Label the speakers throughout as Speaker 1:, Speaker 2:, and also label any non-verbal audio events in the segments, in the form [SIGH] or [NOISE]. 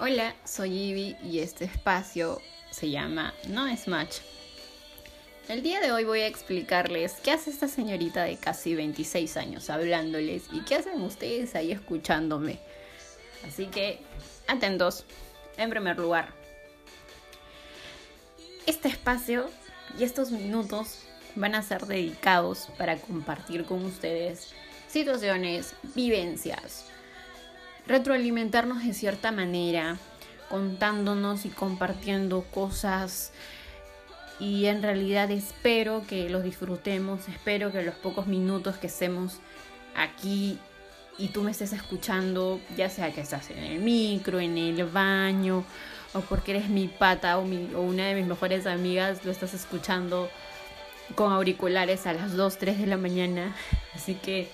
Speaker 1: Hola, soy Ivy y este espacio se llama No es Match. El día de hoy voy a explicarles qué hace esta señorita de casi 26 años hablándoles y qué hacen ustedes ahí escuchándome. Así que, atentos. En primer lugar, este espacio y estos minutos van a ser dedicados para compartir con ustedes situaciones, vivencias, retroalimentarnos de cierta manera, contándonos y compartiendo cosas. Y en realidad espero que los disfrutemos, espero que los pocos minutos que estemos aquí y tú me estés escuchando, ya sea que estás en el micro, en el baño, o porque eres mi pata o, o una de mis mejores amigas, lo estás escuchando con auriculares a las 2, 3 de la mañana. [LAUGHS] Así que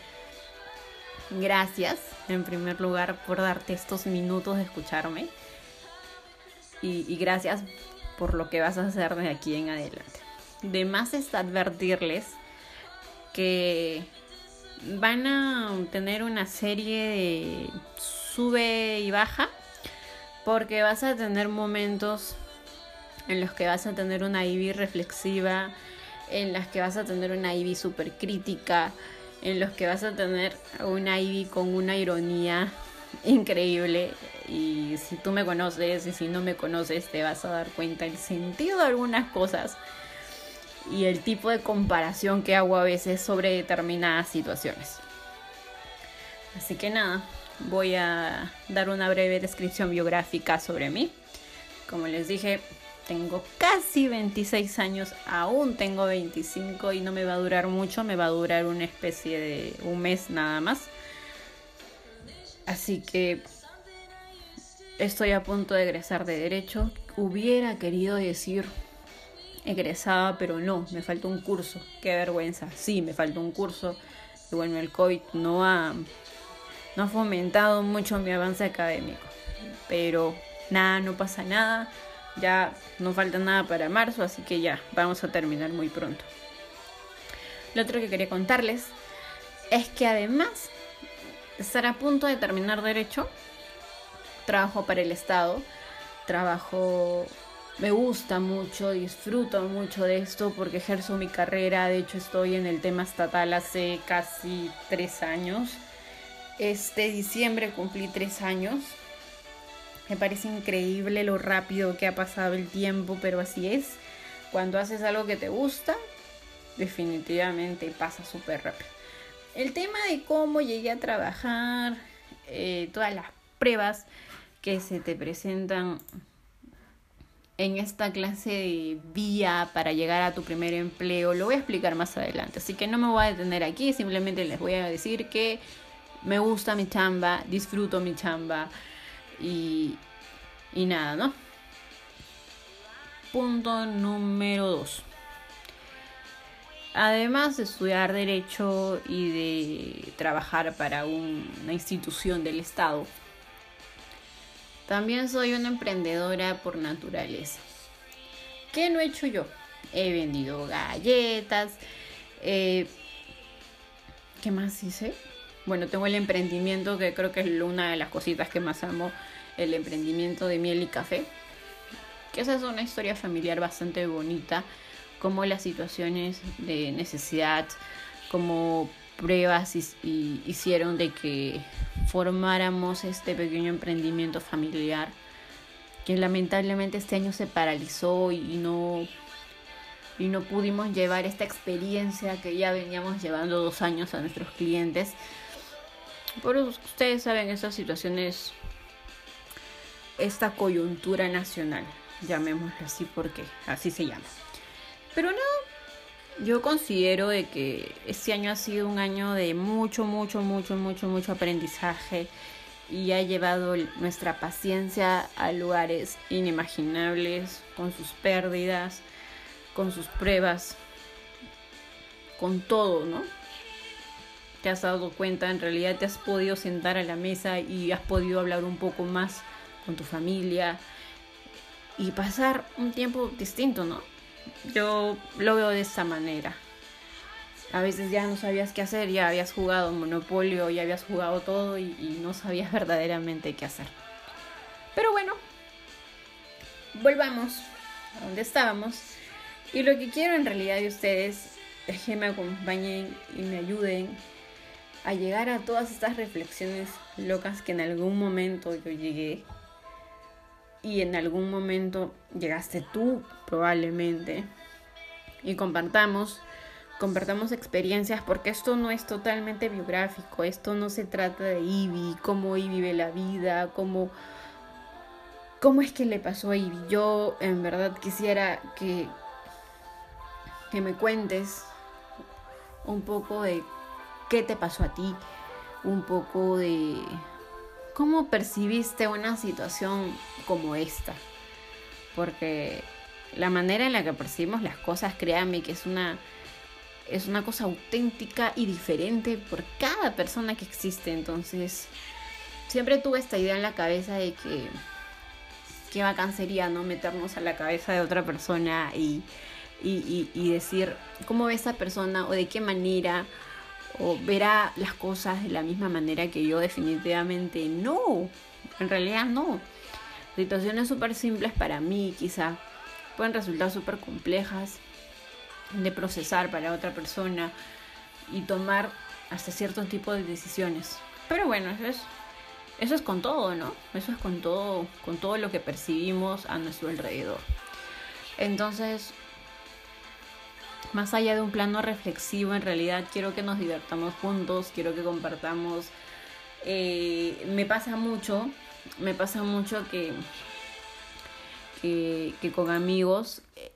Speaker 1: gracias en primer lugar por darte estos minutos de escucharme y, gracias por lo que vas a hacer de aquí en adelante. De más es advertirles que van a tener una serie de sube y baja porque vas a tener momentos en los que vas a tener una Ivy reflexiva, en las que vas a tener una Ivy super crítica, en los que vas a tener una Ivy con una ironía increíble y si tú me conoces y si no me conoces te vas a dar cuenta el sentido de algunas cosas y el tipo de comparación que hago a veces sobre determinadas situaciones. Así que nada, voy a dar una breve descripción biográfica sobre mí. Como les dije, tengo casi 26 años, aún tengo 25 y no me va a durar mucho, me va a durar una especie de un mes nada más. Así que estoy a punto de egresar de derecho. Hubiera querido decir egresada, pero no, me falta un curso. Qué vergüenza. Sí, me falta un curso. Y bueno, el COVID no ha, no ha fomentado mucho mi avance académico. Pero nada, no pasa nada. Ya no falta nada para marzo, así que ya vamos a terminar muy pronto. Lo otro que quería contarles es que además estar a punto de terminar derecho, trabajo para el Estado, trabajo, me gusta mucho, disfruto mucho de esto porque ejerzo mi carrera, de hecho estoy en el tema estatal hace casi tres años. Este diciembre cumplí tres años. Me parece increíble lo rápido que ha pasado el tiempo, pero así es. Cuando haces algo que te gusta, definitivamente pasa súper rápido. El tema de cómo llegué a trabajar, eh, todas las pruebas que se te presentan en esta clase de vía para llegar a tu primer empleo, lo voy a explicar más adelante. Así que no me voy a detener aquí, simplemente les voy a decir que me gusta mi chamba, disfruto mi chamba y, y nada, ¿no? Punto número dos. Además de estudiar derecho y de trabajar para una institución del Estado, también soy una emprendedora por naturaleza. ¿Qué no he hecho yo? He vendido galletas. Eh, ¿Qué más hice? Bueno, tengo el emprendimiento que creo que es una de las cositas que más amo, el emprendimiento de miel y café. Que esa es una historia familiar bastante bonita como las situaciones de necesidad, como pruebas hicieron de que formáramos este pequeño emprendimiento familiar que lamentablemente este año se paralizó y no y no pudimos llevar esta experiencia que ya veníamos llevando dos años a nuestros clientes. Por ustedes saben estas situaciones, esta coyuntura nacional, llamémoslo así porque así se llama. Pero no, yo considero de que este año ha sido un año de mucho, mucho, mucho, mucho, mucho aprendizaje y ha llevado nuestra paciencia a lugares inimaginables, con sus pérdidas, con sus pruebas, con todo, ¿no? Te has dado cuenta, en realidad te has podido sentar a la mesa y has podido hablar un poco más con tu familia y pasar un tiempo distinto, ¿no? Yo lo veo de esta manera. A veces ya no sabías qué hacer, ya habías jugado Monopolio, ya habías jugado todo y, no sabías [LAUGHS] verdaderamente qué hacer. Pero bueno, volvamos a donde estábamos. Y lo que quiero en realidad de ustedes es que me acompañen y me ayuden a llegar a todas estas reflexiones locas que en algún momento yo llegué. Y en algún momento llegaste tú, probablemente. Y compartamos compartamos experiencias porque esto no es totalmente biográfico, esto no se trata de Ivy, cómo Ivy vive la vida, cómo, cómo es que le pasó a Ivy. Yo en verdad quisiera que, que me cuentes un poco de qué te pasó a ti, un poco de cómo percibiste una situación como esta, porque la manera en la que percibimos las cosas, créanme que es una es una cosa auténtica y diferente por cada persona que existe. Entonces, siempre tuve esta idea en la cabeza de que qué bacán ¿no? Meternos a la cabeza de otra persona y, y, y, decir cómo ve esa persona o de qué manera o verá las cosas de la misma manera que yo definitivamente no. En realidad no. Situaciones súper simples para mí quizá pueden resultar súper complejas de procesar para otra persona y tomar hasta cierto tipo de decisiones. Pero bueno, eso es, eso es con todo, ¿no? Eso es con todo, con todo lo que percibimos a nuestro alrededor. Entonces, más allá de un plano reflexivo, en realidad quiero que nos divertamos juntos, quiero que compartamos. Eh, me pasa mucho, me pasa mucho que, que, con amigos eh,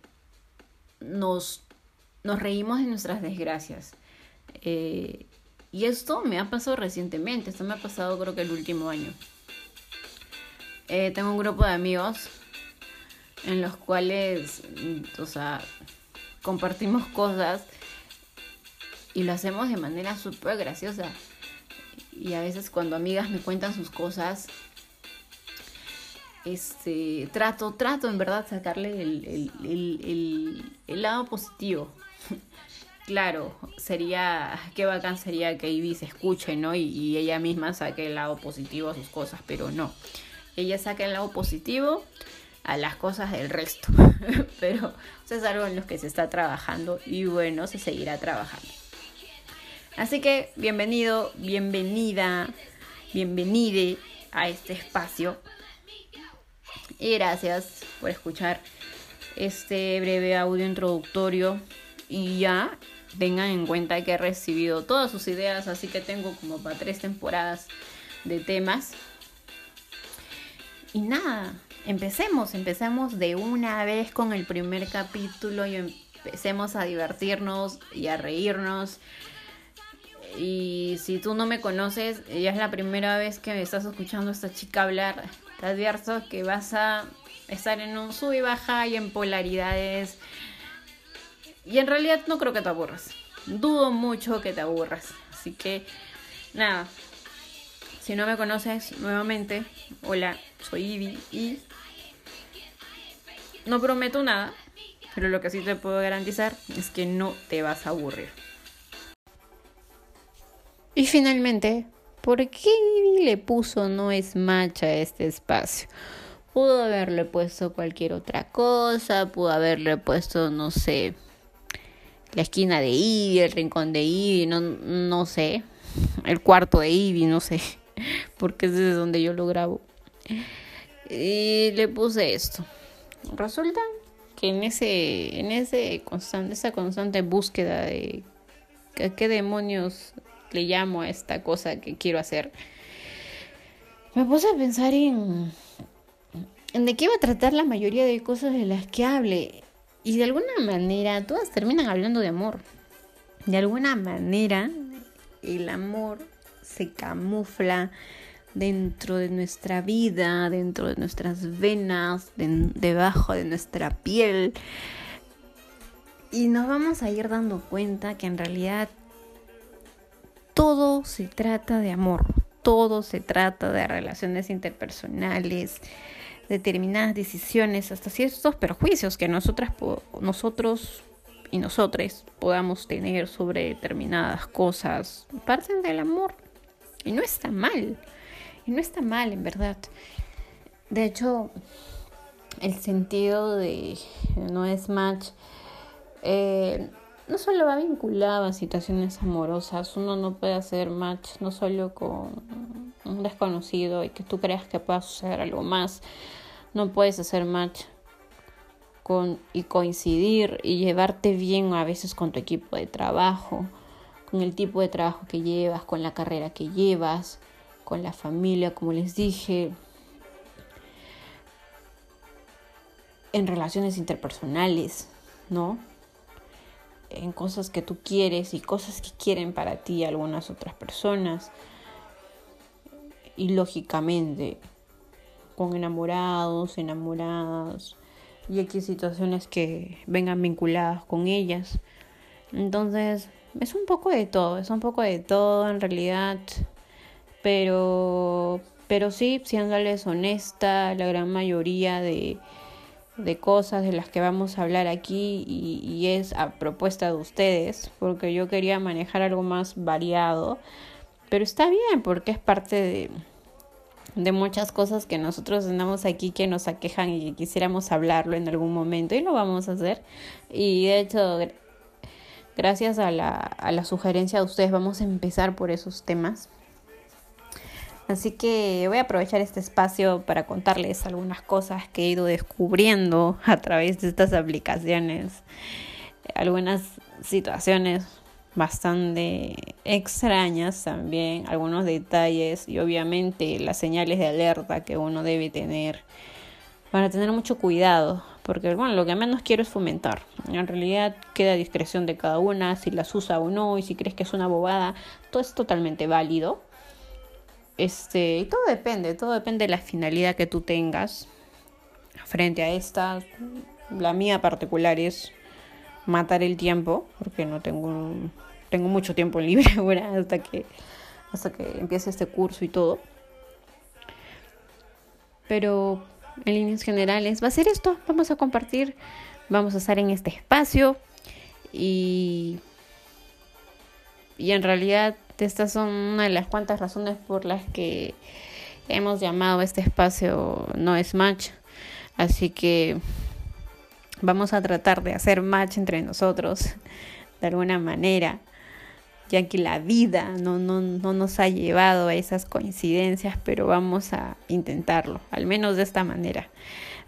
Speaker 1: nos nos reímos de nuestras desgracias. Eh, y esto me ha pasado recientemente, esto me ha pasado creo que el último año. Eh, tengo un grupo de amigos en los cuales, o sea, compartimos cosas y lo hacemos de manera súper graciosa. Y a veces cuando amigas me cuentan sus cosas, este, trato, trato en verdad sacarle el, el, el, lado positivo [LAUGHS] claro, sería, qué bacán sería que Ivy se escuche, ¿no? Y, ella misma saque el lado positivo a sus cosas, pero no. Ella saca el lado positivo a las cosas del resto, [LAUGHS] pero eso es algo en lo que se está trabajando y bueno, se seguirá trabajando. Así que bienvenido, bienvenida, bienvenide a este espacio. Y gracias por escuchar este breve audio introductorio. Y ya tengan en cuenta que he recibido todas sus ideas, así que tengo como para tres temporadas de temas. Y nada, empecemos, empecemos de una vez con el primer capítulo y empecemos a divertirnos y a reírnos. Y si tú no me conoces, ya es la primera vez que me estás escuchando a esta chica hablar, te advierto que vas a estar en un sub y baja y en polaridades y en realidad no creo que te aburras. Dudo mucho que te aburras. Así que, nada. Si no me conoces nuevamente, hola, soy Ivy y no prometo nada, pero lo que sí te puedo garantizar es que no te vas a aburrir. Y finalmente, ¿por qué le puso no es macha a este espacio? Pudo haberle puesto cualquier otra cosa, pudo haberle puesto, no sé, la esquina de Ivy, el rincón de Ivy, no, no sé, el cuarto de Ivy, no sé, [LAUGHS] porque es desde donde yo lo grabo. Y le puse esto. Resulta que en ese, en ese constante, esa constante búsqueda de qué demonios le llamo a esta cosa que quiero hacer, me puse a pensar en, en de qué iba a tratar la mayoría de cosas de las que hable. Y de alguna manera todas terminan hablando de amor. De alguna manera el amor se camufla dentro de nuestra vida, dentro de nuestras venas, debajo de nuestra piel. Y nos vamos a ir dando cuenta que en realidad todo se trata de amor, todo se trata de relaciones interpersonales, determinadas decisiones, hasta ciertos perjuicios que nosotras, nosotros y nosotros podamos tener sobre determinadas cosas, parten del amor. Y no está mal. Y no está mal, en verdad. De hecho, el sentido de no es match eh, no solo va vinculado a situaciones amorosas, uno no puede hacer match no solo con un desconocido y que tú creas que pueda suceder algo más, no puedes hacer match con y coincidir y llevarte bien a veces con tu equipo de trabajo, con el tipo de trabajo que llevas, con la carrera que llevas, con la familia, como les dije, en relaciones interpersonales, ¿no? En cosas que tú quieres y cosas que quieren para ti algunas otras personas. Y lógicamente, con enamorados, enamoradas, y aquí situaciones que vengan vinculadas con ellas. Entonces, es un poco de todo, es un poco de todo en realidad, pero, pero sí, siéndoles honesta, la gran mayoría de, de cosas de las que vamos a hablar aquí y, es a propuesta de ustedes, porque yo quería manejar algo más variado, pero está bien porque es parte de, de muchas cosas que nosotros tenemos aquí que nos aquejan y que quisiéramos hablarlo en algún momento y lo vamos a hacer. Y de hecho, gracias a la, a la sugerencia de ustedes vamos a empezar por esos temas. Así que voy a aprovechar este espacio para contarles algunas cosas que he ido descubriendo a través de estas aplicaciones. Algunas situaciones bastante extrañas también, algunos detalles y obviamente las señales de alerta que uno debe tener para tener mucho cuidado, porque bueno, lo que menos quiero es fomentar. En realidad queda a discreción de cada una si las usa o no y si crees que es una bobada, todo es totalmente válido este, y todo depende, todo depende de la finalidad que tú tengas frente a esta. La mía particular es matar el tiempo, porque no tengo, tengo mucho tiempo [LAUGHS] libre ahora hasta que, hasta que empiece este curso y todo. Pero en líneas generales va a ser esto, vamos a compartir, vamos a estar en este espacio y, y en realidad estas son una de las cuantas razones por las que hemos llamado este espacio No es Match. Así que vamos a tratar de hacer match entre nosotros de alguna manera, ya que la vida no, no, no nos ha llevado a esas coincidencias, pero vamos a intentarlo, al menos de esta manera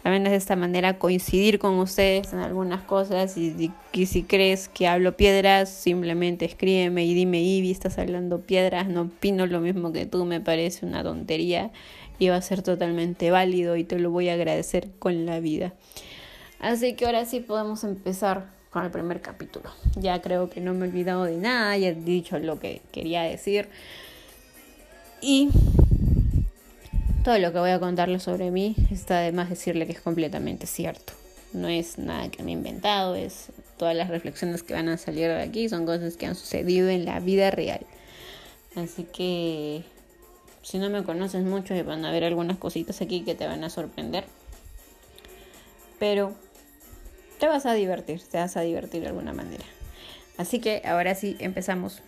Speaker 1: al menos de esta manera coincidir con ustedes en algunas cosas y, si crees que hablo piedras, simplemente escríbeme y dime, Ivy, estás hablando piedras, no opino lo mismo que tú, me parece una tontería y va a ser totalmente válido y te lo voy a agradecer con la vida. Así que ahora sí podemos empezar con el primer capítulo. Ya creo que no me he olvidado de nada, ya he dicho lo que quería decir. Y todo lo que voy a contarles sobre mí está de más decirle que es completamente cierto. No es nada que me he inventado, es todas las reflexiones que van a salir de aquí son cosas que han sucedido en la vida real. Así que si no me conoces mucho van a ver algunas cositas aquí que te van a sorprender. Pero te vas a divertir, te vas a divertir de alguna manera. Así que ahora sí empezamos.